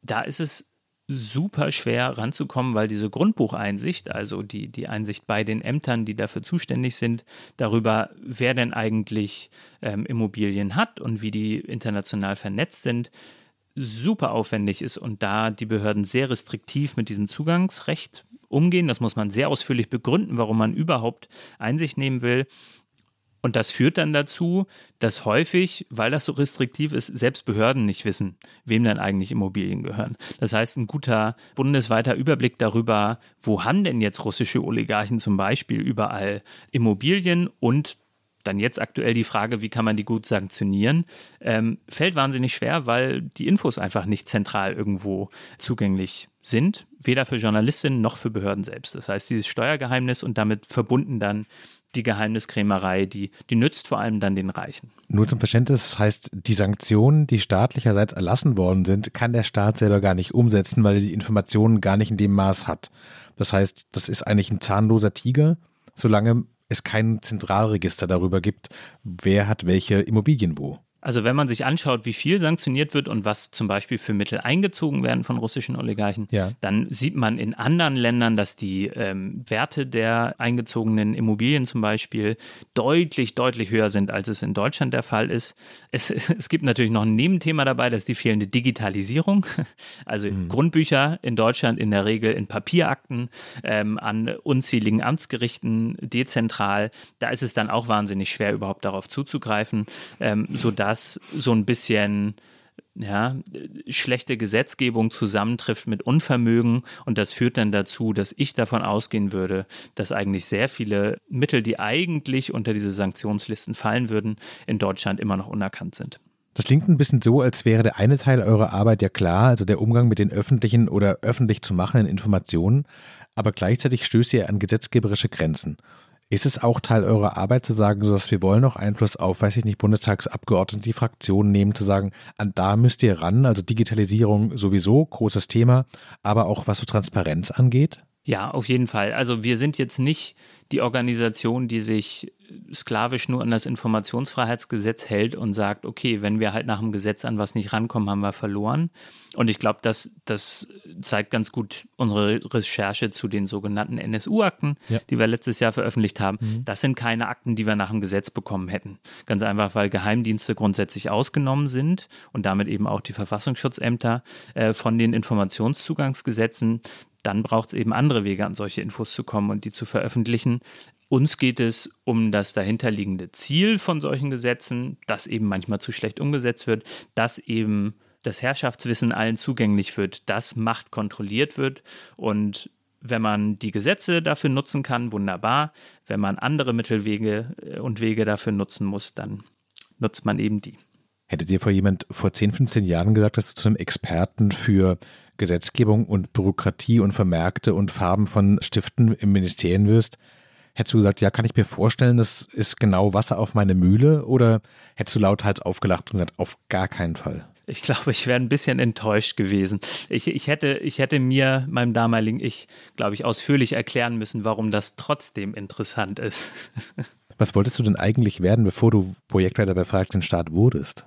Da ist es super schwer ranzukommen, weil diese Grundbucheinsicht, also die, die Einsicht bei den Ämtern, die dafür zuständig sind, darüber, wer denn eigentlich ähm, Immobilien hat und wie die international vernetzt sind, super aufwendig ist und da die Behörden sehr restriktiv mit diesem Zugangsrecht umgehen. Das muss man sehr ausführlich begründen, warum man überhaupt Einsicht nehmen will. Und das führt dann dazu, dass häufig, weil das so restriktiv ist, selbst Behörden nicht wissen, wem dann eigentlich Immobilien gehören. Das heißt, ein guter bundesweiter Überblick darüber, wo haben denn jetzt russische Oligarchen zum Beispiel überall Immobilien und dann jetzt aktuell die Frage, wie kann man die gut sanktionieren, ähm, fällt wahnsinnig schwer, weil die Infos einfach nicht zentral irgendwo zugänglich sind, weder für Journalistinnen noch für Behörden selbst. Das heißt, dieses Steuergeheimnis und damit verbunden dann die Geheimniskrämerei, die, die nützt vor allem dann den Reichen. Nur zum Verständnis, das heißt, die Sanktionen, die staatlicherseits erlassen worden sind, kann der Staat selber gar nicht umsetzen, weil er die Informationen gar nicht in dem Maß hat. Das heißt, das ist eigentlich ein zahnloser Tiger, solange es kein Zentralregister darüber gibt, wer hat welche Immobilien wo. Also wenn man sich anschaut, wie viel sanktioniert wird und was zum Beispiel für Mittel eingezogen werden von russischen Oligarchen, ja. dann sieht man in anderen Ländern, dass die ähm, Werte der eingezogenen Immobilien zum Beispiel deutlich, deutlich höher sind, als es in Deutschland der Fall ist. Es, *laughs* es gibt natürlich noch ein Nebenthema dabei, das ist die fehlende Digitalisierung. *laughs* Also mhm. Grundbücher in Deutschland in der Regel in Papierakten, ähm, an unzähligen Amtsgerichten, dezentral. Da ist es dann auch wahnsinnig schwer, überhaupt darauf zuzugreifen, ähm, sodass dass so ein bisschen ja, schlechte Gesetzgebung zusammentrifft mit Unvermögen und das führt dann dazu, dass ich davon ausgehen würde, dass eigentlich sehr viele Mittel, die eigentlich unter diese Sanktionslisten fallen würden, in Deutschland immer noch unerkannt sind. Das klingt ein bisschen so, als wäre der eine Teil eurer Arbeit ja klar, also der Umgang mit den öffentlichen oder öffentlich zu machenden Informationen, aber gleichzeitig stößt ihr an gesetzgeberische Grenzen. Ist es auch Teil eurer Arbeit zu sagen, so dass wir wollen auch Einfluss auf, weiß ich nicht, Bundestagsabgeordnete, die Fraktionen nehmen, zu sagen, an da müsst ihr ran, also Digitalisierung sowieso, großes Thema, aber auch was so Transparenz angeht? Ja, auf jeden Fall. Also wir sind jetzt nicht die Organisation, die sich sklavisch nur an das Informationsfreiheitsgesetz hält und sagt, okay, wenn wir halt nach dem Gesetz an was nicht rankommen, haben wir verloren. Und ich glaube, das, das zeigt ganz gut unsere Recherche zu den sogenannten NSU-Akten, ja. die wir letztes Jahr veröffentlicht haben. Mhm. Das sind keine Akten, die wir nach dem Gesetz bekommen hätten. Ganz einfach, weil Geheimdienste grundsätzlich ausgenommen sind und damit eben auch die Verfassungsschutzämter äh, von den Informationszugangsgesetzen dann braucht es eben andere Wege, an solche Infos zu kommen und die zu veröffentlichen. Uns geht es um das dahinterliegende Ziel von solchen Gesetzen, das eben manchmal zu schlecht umgesetzt wird, dass eben das Herrschaftswissen allen zugänglich wird, dass Macht kontrolliert wird und wenn man die Gesetze dafür nutzen kann, wunderbar. Wenn man andere Mittelwege äh, und Wege dafür nutzen muss, dann nutzt man eben die. Hättet ihr vor jemand vor 10, 15 Jahren gesagt, dass du zu einem Experten für Gesetzgebung und Bürokratie und Vermerkte und Farben von Stiften im Ministerium wirst, hättest du gesagt, ja, kann ich mir vorstellen, das ist genau Wasser auf meine Mühle? Oder hättest du lauthals aufgelacht und gesagt, auf gar keinen Fall? Ich glaube, ich wäre ein bisschen enttäuscht gewesen. Ich, ich, hätte, ich hätte mir, meinem damaligen Ich, glaube ich, ausführlich erklären müssen, warum das trotzdem interessant ist. *laughs* Was wolltest du denn eigentlich werden, bevor du Projektleiter bei Vereinigten Staat wurdest?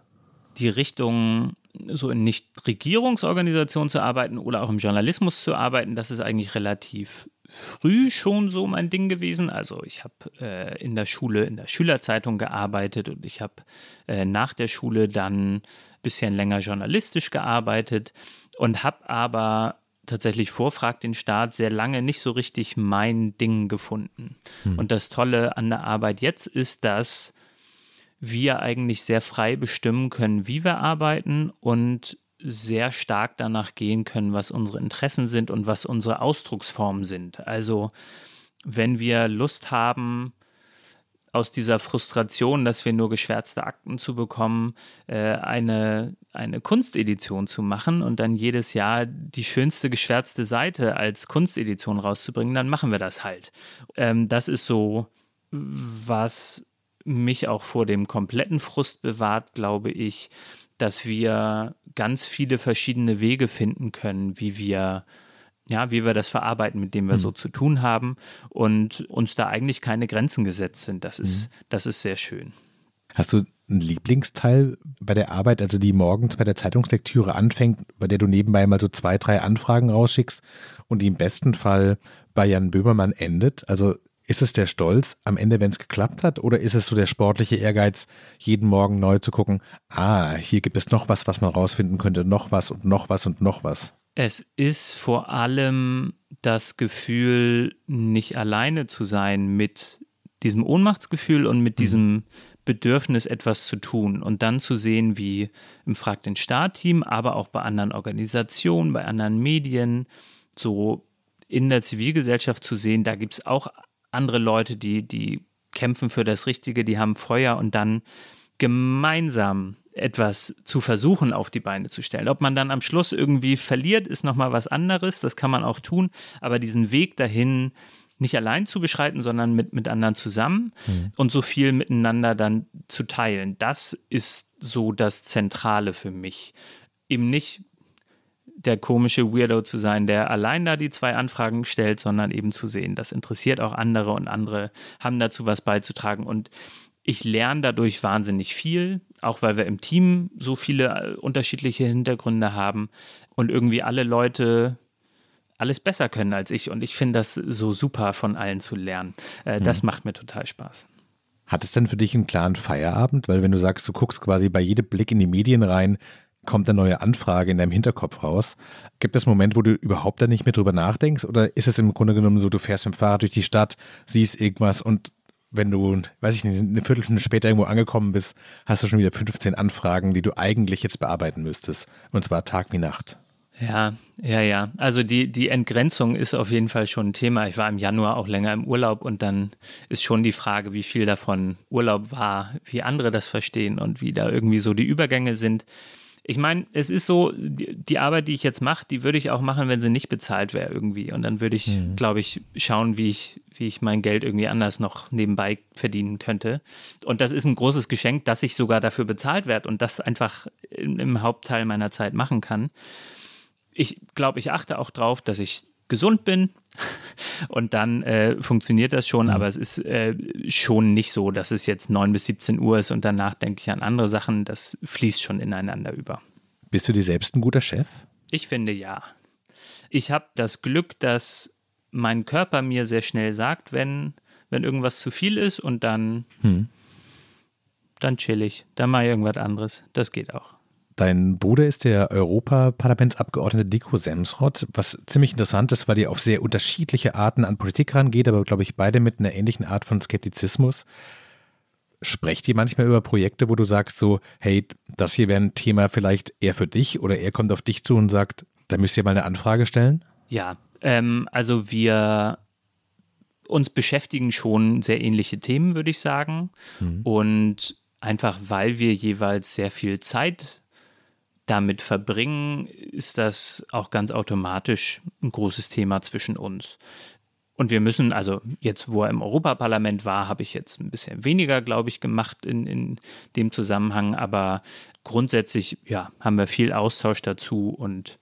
Die Richtung so in Nichtregierungsorganisationen zu arbeiten oder auch im Journalismus zu arbeiten, das ist eigentlich relativ früh schon so mein Ding gewesen. Also ich habe äh, in der Schule in der Schülerzeitung gearbeitet und ich habe äh, nach der Schule dann ein bisschen länger journalistisch gearbeitet und habe aber tatsächlich vor Frag den Staat sehr lange nicht so richtig mein Ding gefunden. Hm. Und das Tolle an der Arbeit jetzt ist, dass wir eigentlich sehr frei bestimmen können, wie wir arbeiten und sehr stark danach gehen können, was unsere Interessen sind und was unsere Ausdrucksformen sind. Also wenn wir Lust haben, aus dieser Frustration, dass wir nur geschwärzte Akten zu bekommen, äh, eine, eine Kunstedition zu machen und dann jedes Jahr die schönste geschwärzte Seite als Kunstedition rauszubringen, dann machen wir das halt. Ähm, das ist so, was mich auch vor dem kompletten Frust bewahrt, glaube ich, dass wir ganz viele verschiedene Wege finden können, wie wir ja, wie wir das verarbeiten, mit dem wir mhm. so zu tun haben und uns da eigentlich keine Grenzen gesetzt sind. Das ist, mhm. das ist sehr schön. Hast du einen Lieblingsteil bei der Arbeit, also die morgens bei der Zeitungslektüre anfängt, bei der du nebenbei mal so zwei, drei Anfragen rausschickst und die im besten Fall bei Jan Böhmermann endet? Also ist es der Stolz am Ende, wenn es geklappt hat, oder ist es so der sportliche Ehrgeiz, jeden Morgen neu zu gucken, ah, hier gibt es noch was, was man rausfinden könnte, noch was und noch was und noch was? Es ist vor allem das Gefühl, nicht alleine zu sein mit diesem Ohnmachtsgefühl und mit mhm. diesem Bedürfnis, etwas zu tun und dann zu sehen, wie im Frag den Staat-Team, aber auch bei anderen Organisationen, bei anderen Medien, so in der Zivilgesellschaft zu sehen, da gibt es auch andere Leute, die, die kämpfen für das Richtige, die haben Feuer und dann gemeinsam etwas zu versuchen auf die Beine zu stellen. Ob man dann am Schluss irgendwie verliert, ist nochmal was anderes, das kann man auch tun, aber diesen Weg dahin nicht allein zu beschreiten, sondern mit, mit anderen zusammen mhm. und so viel miteinander dann zu teilen, das ist so das Zentrale für mich. Eben nicht der komische Weirdo zu sein, der allein da die zwei Anfragen stellt, sondern eben zu sehen, das interessiert auch andere und andere haben dazu was beizutragen. Und ich lerne dadurch wahnsinnig viel, auch weil wir im Team so viele äh, unterschiedliche Hintergründe haben und irgendwie alle Leute alles besser können als ich. Und ich finde das so super, von allen zu lernen. Äh, das mhm. macht mir total Spaß. Hat es denn für dich einen klaren Feierabend? Weil wenn du sagst, du guckst quasi bei jedem Blick in die Medien rein, kommt eine neue Anfrage in deinem Hinterkopf raus. Gibt es einen Moment, wo du überhaupt da nicht mehr drüber nachdenkst? Oder ist es im Grunde genommen so, du fährst mit dem Fahrrad durch die Stadt, siehst irgendwas und wenn du, weiß ich nicht, eine Viertelstunde später irgendwo angekommen bist, hast du schon wieder 15 Anfragen, die du eigentlich jetzt bearbeiten müsstest. Und zwar Tag wie Nacht. Ja, ja, ja. Also die, die Entgrenzung ist auf jeden Fall schon ein Thema. Ich war im Januar auch länger im Urlaub und dann ist schon die Frage, wie viel davon Urlaub war, wie andere das verstehen und wie da irgendwie so die Übergänge sind. Ich meine, es ist so, die, die, Arbeit, die ich jetzt mache, die würde ich auch machen, wenn sie nicht bezahlt wäre irgendwie. Und dann würde ich, mhm. glaube ich, schauen, wie ich, wie ich mein Geld irgendwie anders noch nebenbei verdienen könnte. Und das ist ein großes Geschenk, dass ich sogar dafür bezahlt werde und das einfach im, im Hauptteil meiner Zeit machen kann. Ich glaube, ich achte auch drauf, dass ich gesund bin und dann äh, funktioniert das schon, mhm. aber es ist äh, schon nicht so, dass es jetzt 9 bis 17 Uhr ist und danach denke ich an andere Sachen, das fließt schon ineinander über. Bist du dir selbst ein guter Chef? Ich finde ja. Ich habe das Glück, dass mein Körper mir sehr schnell sagt, wenn, wenn irgendwas zu viel ist und dann, hm. dann chill ich, dann mache ich irgendwas anderes. Das geht auch. Dein Bruder ist der Europaparlamentsabgeordnete Diko Semsrott, was ziemlich interessant ist, weil ihr auf sehr unterschiedliche Arten an Politik rangeht, aber glaube ich beide mit einer ähnlichen Art von Skeptizismus. Sprecht ihr manchmal über Projekte, wo du sagst so, hey, das hier wäre ein Thema vielleicht eher für dich oder er kommt auf dich zu und sagt, da müsst ihr mal eine Anfrage stellen? Ja, ähm, also wir uns beschäftigen schon sehr ähnliche Themen, würde ich sagen. Mhm. Und einfach weil wir jeweils sehr viel Zeit damit verbringen, ist das auch ganz automatisch ein großes Thema zwischen uns. Und wir müssen, also jetzt, wo er im Europaparlament war, habe ich jetzt ein bisschen weniger, glaube ich, gemacht in, in dem Zusammenhang. Aber grundsätzlich, ja, haben wir viel Austausch dazu und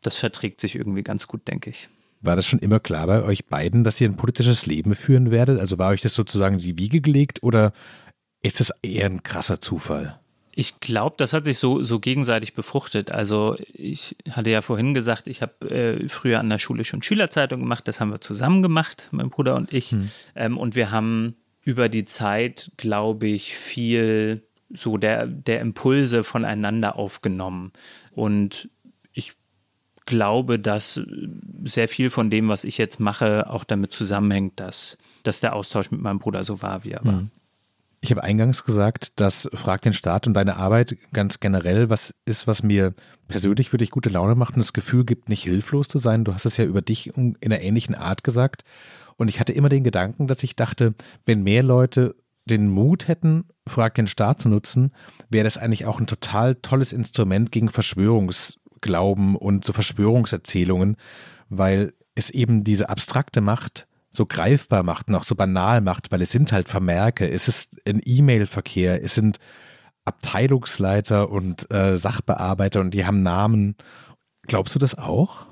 das verträgt sich irgendwie ganz gut, denke ich. War das schon immer klar bei euch beiden, dass ihr ein politisches Leben führen werdet? Also war euch das sozusagen die Wiege gelegt oder ist das eher ein krasser Zufall? Ich glaube, das hat sich so, so gegenseitig befruchtet. Also ich hatte ja vorhin gesagt, ich habe äh, früher an der Schule schon Schülerzeitung gemacht. Das haben wir zusammen gemacht, mein Bruder und ich. Hm. Ähm, und wir haben über die Zeit, glaube ich, viel so der, der Impulse voneinander aufgenommen. Und ich glaube, dass sehr viel von dem, was ich jetzt mache, auch damit zusammenhängt, dass, dass der Austausch mit meinem Bruder so war, wie er war. Hm. Ich habe eingangs gesagt, dass Frag den Staat und deine Arbeit ganz generell was ist, was mir persönlich wirklich gute Laune macht und das Gefühl gibt, nicht hilflos zu sein. Du hast es ja über dich in einer ähnlichen Art gesagt. Und ich hatte immer den Gedanken, dass ich dachte, wenn mehr Leute den Mut hätten, Frag den Staat zu nutzen, wäre das eigentlich auch ein total tolles Instrument gegen Verschwörungsglauben und so Verschwörungserzählungen, weil es eben diese abstrakte Macht so greifbar macht und auch so banal macht, weil es sind halt Vermerke, es ist ein E-Mail-Verkehr, es sind Abteilungsleiter und äh, Sachbearbeiter und die haben Namen. Glaubst du das auch?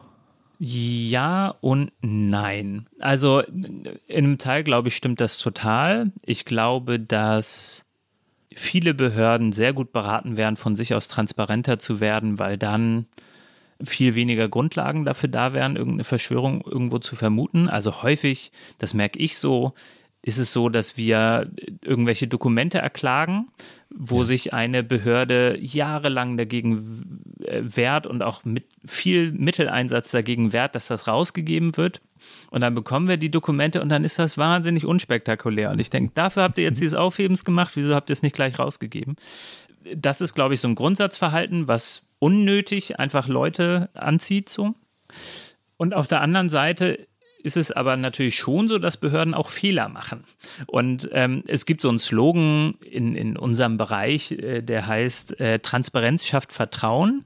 Ja und nein. Also in einem Teil, glaube ich, stimmt das total. Ich glaube, dass viele Behörden sehr gut beraten wären, von sich aus transparenter zu werden, weil dann viel weniger Grundlagen dafür da wären, irgendeine Verschwörung irgendwo zu vermuten. Also häufig, das merke ich so, ist es so, dass wir irgendwelche Dokumente erklagen, wo ja. sich eine Behörde jahrelang dagegen wehrt und auch mit viel Mitteleinsatz dagegen wehrt, dass das rausgegeben wird. Und dann bekommen wir die Dokumente und dann ist das wahnsinnig unspektakulär. Und ich denke, dafür habt ihr jetzt mhm. dieses Aufhebens gemacht, wieso habt ihr es nicht gleich rausgegeben? Das ist, glaube ich, so ein Grundsatzverhalten, was unnötig einfach Leute anzieht. So. Und auf der anderen Seite ist es aber natürlich schon so, dass Behörden auch Fehler machen. Und ähm, es gibt so einen Slogan in, in unserem Bereich, äh, der heißt, äh, Transparenz schafft Vertrauen.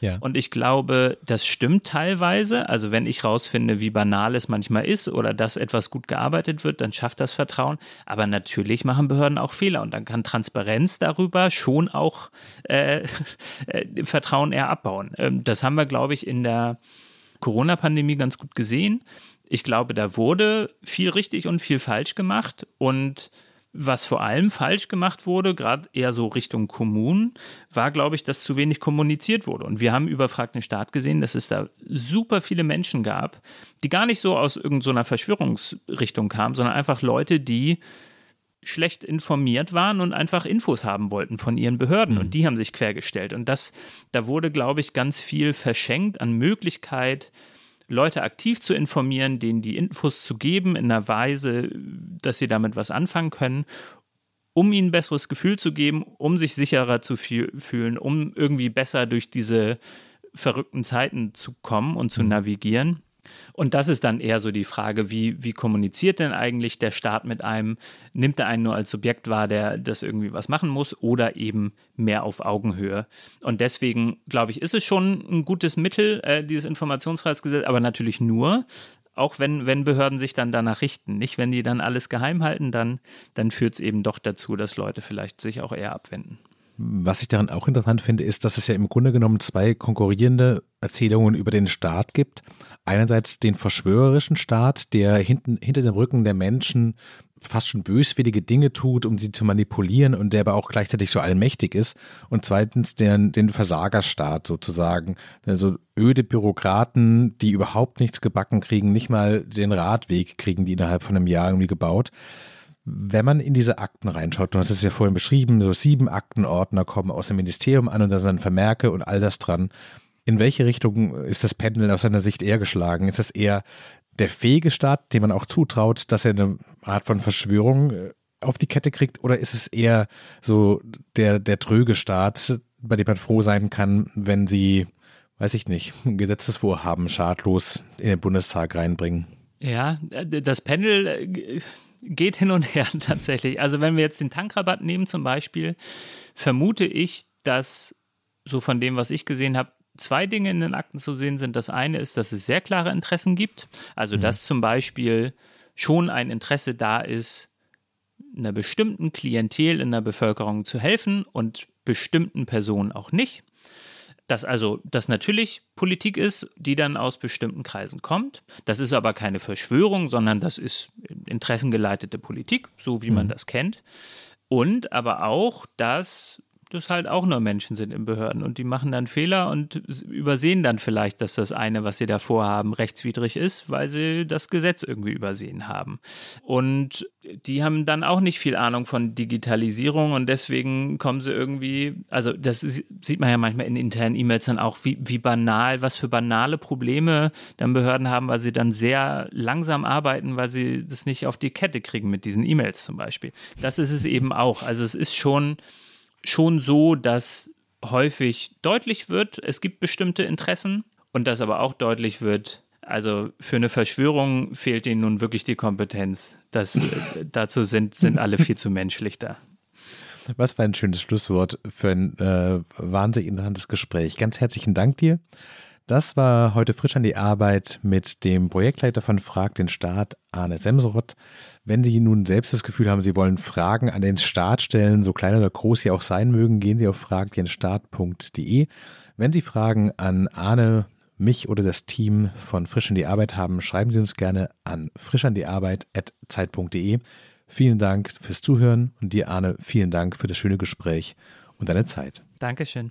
Ja. Und ich glaube, das stimmt teilweise. Also wenn ich rausfinde, wie banal es manchmal ist oder dass etwas gut gearbeitet wird, dann schafft das Vertrauen. Aber natürlich machen Behörden auch Fehler und dann kann Transparenz darüber schon auch äh, *laughs* äh, Vertrauen eher abbauen. Ähm, das haben wir, glaube ich, in der Corona-Pandemie ganz gut gesehen. Ich glaube, da wurde viel richtig und viel falsch gemacht und was vor allem falsch gemacht wurde, gerade eher so Richtung Kommunen, war, glaube ich, dass zu wenig kommuniziert wurde. Und wir haben über Frag den Staat gesehen, dass es da super viele Menschen gab, die gar nicht so aus irgendeiner Verschwörungsrichtung kamen, sondern einfach Leute, die schlecht informiert waren und einfach Infos haben wollten von ihren Behörden. Mhm. Und die haben sich quergestellt. Und das, da wurde, glaube ich, ganz viel verschenkt an Möglichkeit, Leute aktiv zu informieren, denen die Infos zu geben in einer Weise, dass sie damit was anfangen können, um ihnen ein besseres Gefühl zu geben, um sich sicherer zu fühlen, um irgendwie besser durch diese verrückten Zeiten zu kommen und zu mhm. navigieren. Und das ist dann eher so die Frage, wie, wie kommuniziert denn eigentlich der Staat mit einem? Nimmt er einen nur als Subjekt wahr, der das irgendwie was machen muss oder eben mehr auf Augenhöhe? Und deswegen, glaube ich, ist es schon ein gutes Mittel, äh, dieses Informationsfreiheitsgesetz, aber natürlich nur, auch wenn, wenn Behörden sich dann danach richten. Nicht, wenn die dann alles geheim halten, dann, dann führt es eben doch dazu, dass Leute vielleicht sich auch eher abwenden. Was ich daran auch interessant finde, ist, dass es ja im Grunde genommen zwei konkurrierende Erzählungen über den Staat gibt. Einerseits den verschwörerischen Staat, der hinten, hinter dem Rücken der Menschen fast schon böswillige Dinge tut, um sie zu manipulieren und der aber auch gleichzeitig so allmächtig ist. Und zweitens den, den Versagerstaat sozusagen. Also öde Bürokraten, die überhaupt nichts gebacken kriegen, nicht mal den Radweg kriegen die innerhalb von einem Jahr irgendwie gebaut. Wenn man in diese Akten reinschaut, du hast es ja vorhin beschrieben, so sieben Aktenordner kommen aus dem Ministerium an und da sind Vermerke und all das dran. In welche Richtung ist das Pendeln aus seiner Sicht eher geschlagen? Ist das eher der fähige Staat, dem man auch zutraut, dass er eine Art von Verschwörung äh, auf die Kette kriegt? Oder ist es eher so der, der tröge Staat, bei dem man froh sein kann, wenn sie, weiß ich nicht, ein Gesetzesvorhaben schadlos in den Bundestag reinbringen? Ja, das Pendel äh, geht hin und her *laughs* tatsächlich. Also wenn wir jetzt den Tankrabatt nehmen zum Beispiel, vermute ich, dass so von dem, was ich gesehen habe, zwei Dinge in den Akten zu sehen sind. Das eine ist, dass es sehr klare Interessen gibt. Also mhm. dass zum Beispiel schon ein Interesse da ist, einer bestimmten Klientel in der Bevölkerung zu helfen und bestimmten Personen auch nicht dass also das natürlich Politik ist, die dann aus bestimmten Kreisen kommt. Das ist aber keine Verschwörung, sondern das ist interessengeleitete Politik, so wie man mhm. das kennt. Und aber auch, dass das halt auch nur Menschen sind in Behörden und die machen dann Fehler und übersehen dann vielleicht, dass das eine, was sie da vorhaben, rechtswidrig ist, weil sie das Gesetz irgendwie übersehen haben. Und die haben dann auch nicht viel Ahnung von Digitalisierung und deswegen kommen sie irgendwie, also das sieht man ja manchmal in internen E-Mails dann auch, wie, wie banal, was für banale Probleme dann Behörden haben, weil sie dann sehr langsam arbeiten, weil sie das nicht auf die Kette kriegen mit diesen E-Mails zum Beispiel. Das ist es eben auch. Also es ist schon schon so, dass häufig deutlich wird, es gibt bestimmte Interessen und dass aber auch deutlich wird, also für eine Verschwörung fehlt ihnen nun wirklich die Kompetenz. Das, *laughs* dazu sind, sind alle viel zu menschlich da. Was für ein schönes Schlusswort für ein äh, wahnsinnig interessantes Gespräch. Ganz herzlichen Dank dir. Das war heute frisch an die Arbeit mit dem Projektleiter von Frag den Staat, Arne Semserott. Wenn Sie nun selbst das Gefühl haben, Sie wollen Fragen an den Staat stellen, so klein oder groß sie auch sein mögen, gehen Sie auf fragdenstaat.de. Wenn Sie Fragen an Arne, mich oder das Team von Frisch an die Arbeit haben, schreiben Sie uns gerne an frischandiarbeit.zeit.de. Vielen Dank fürs Zuhören und dir, Arne, vielen Dank für das schöne Gespräch und deine Zeit. Dankeschön.